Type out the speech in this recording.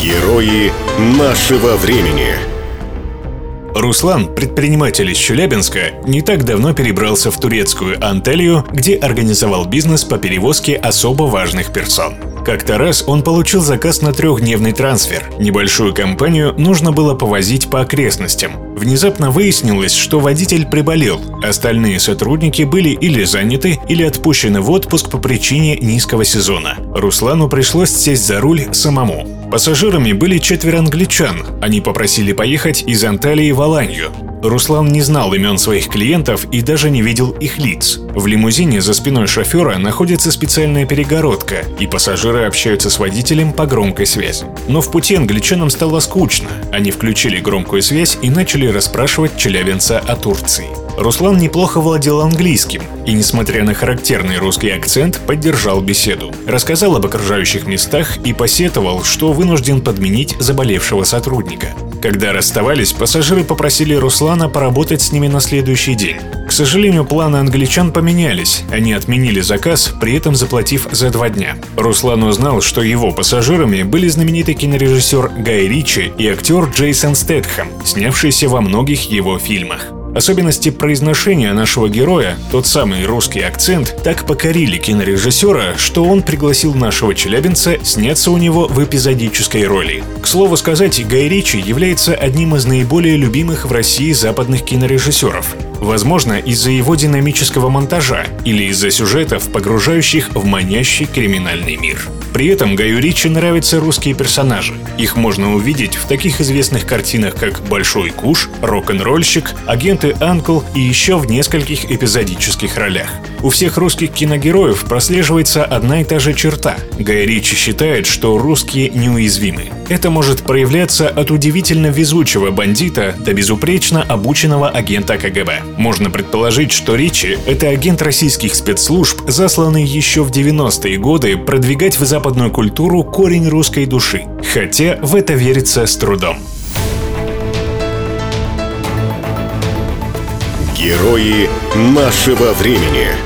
Герои нашего времени. Руслан, предприниматель из Челябинска, не так давно перебрался в турецкую Анталию, где организовал бизнес по перевозке особо важных персон. Как-то раз он получил заказ на трехдневный трансфер. Небольшую компанию нужно было повозить по окрестностям. Внезапно выяснилось, что водитель приболел. Остальные сотрудники были или заняты, или отпущены в отпуск по причине низкого сезона. Руслану пришлось сесть за руль самому. Пассажирами были четверо англичан. Они попросили поехать из Анталии в Аланью. Руслан не знал имен своих клиентов и даже не видел их лиц. В лимузине за спиной шофера находится специальная перегородка, и пассажиры общаются с водителем по громкой связи. Но в пути англичанам стало скучно. Они включили громкую связь и начали расспрашивать челябинца о Турции. Руслан неплохо владел английским и, несмотря на характерный русский акцент, поддержал беседу. Рассказал об окружающих местах и посетовал, что вынужден подменить заболевшего сотрудника. Когда расставались, пассажиры попросили Руслана поработать с ними на следующий день. К сожалению, планы англичан поменялись. Они отменили заказ, при этом заплатив за два дня. Руслан узнал, что его пассажирами были знаменитый кинорежиссер Гай Ричи и актер Джейсон Стэтхэм, снявшийся во многих его фильмах. Особенности произношения нашего героя, тот самый русский акцент, так покорили кинорежиссера, что он пригласил нашего челябинца сняться у него в эпизодической роли. К слову сказать, Гай Ричи является одним из наиболее любимых в России западных кинорежиссеров. Возможно, из-за его динамического монтажа или из-за сюжетов, погружающих в манящий криминальный мир. При этом Гаю Ричи нравятся русские персонажи. Их можно увидеть в таких известных картинах, как «Большой куш», «Рок-н-ролльщик», «Агенты Анкл» и еще в нескольких эпизодических ролях. У всех русских киногероев прослеживается одна и та же черта. Гай Ричи считает, что русские неуязвимы. Это может проявляться от удивительно везучего бандита до безупречно обученного агента КГБ. Можно предположить, что Ричи — это агент российских спецслужб, засланный еще в 90-е годы продвигать в западную культуру корень русской души. Хотя в это верится с трудом. Герои нашего времени.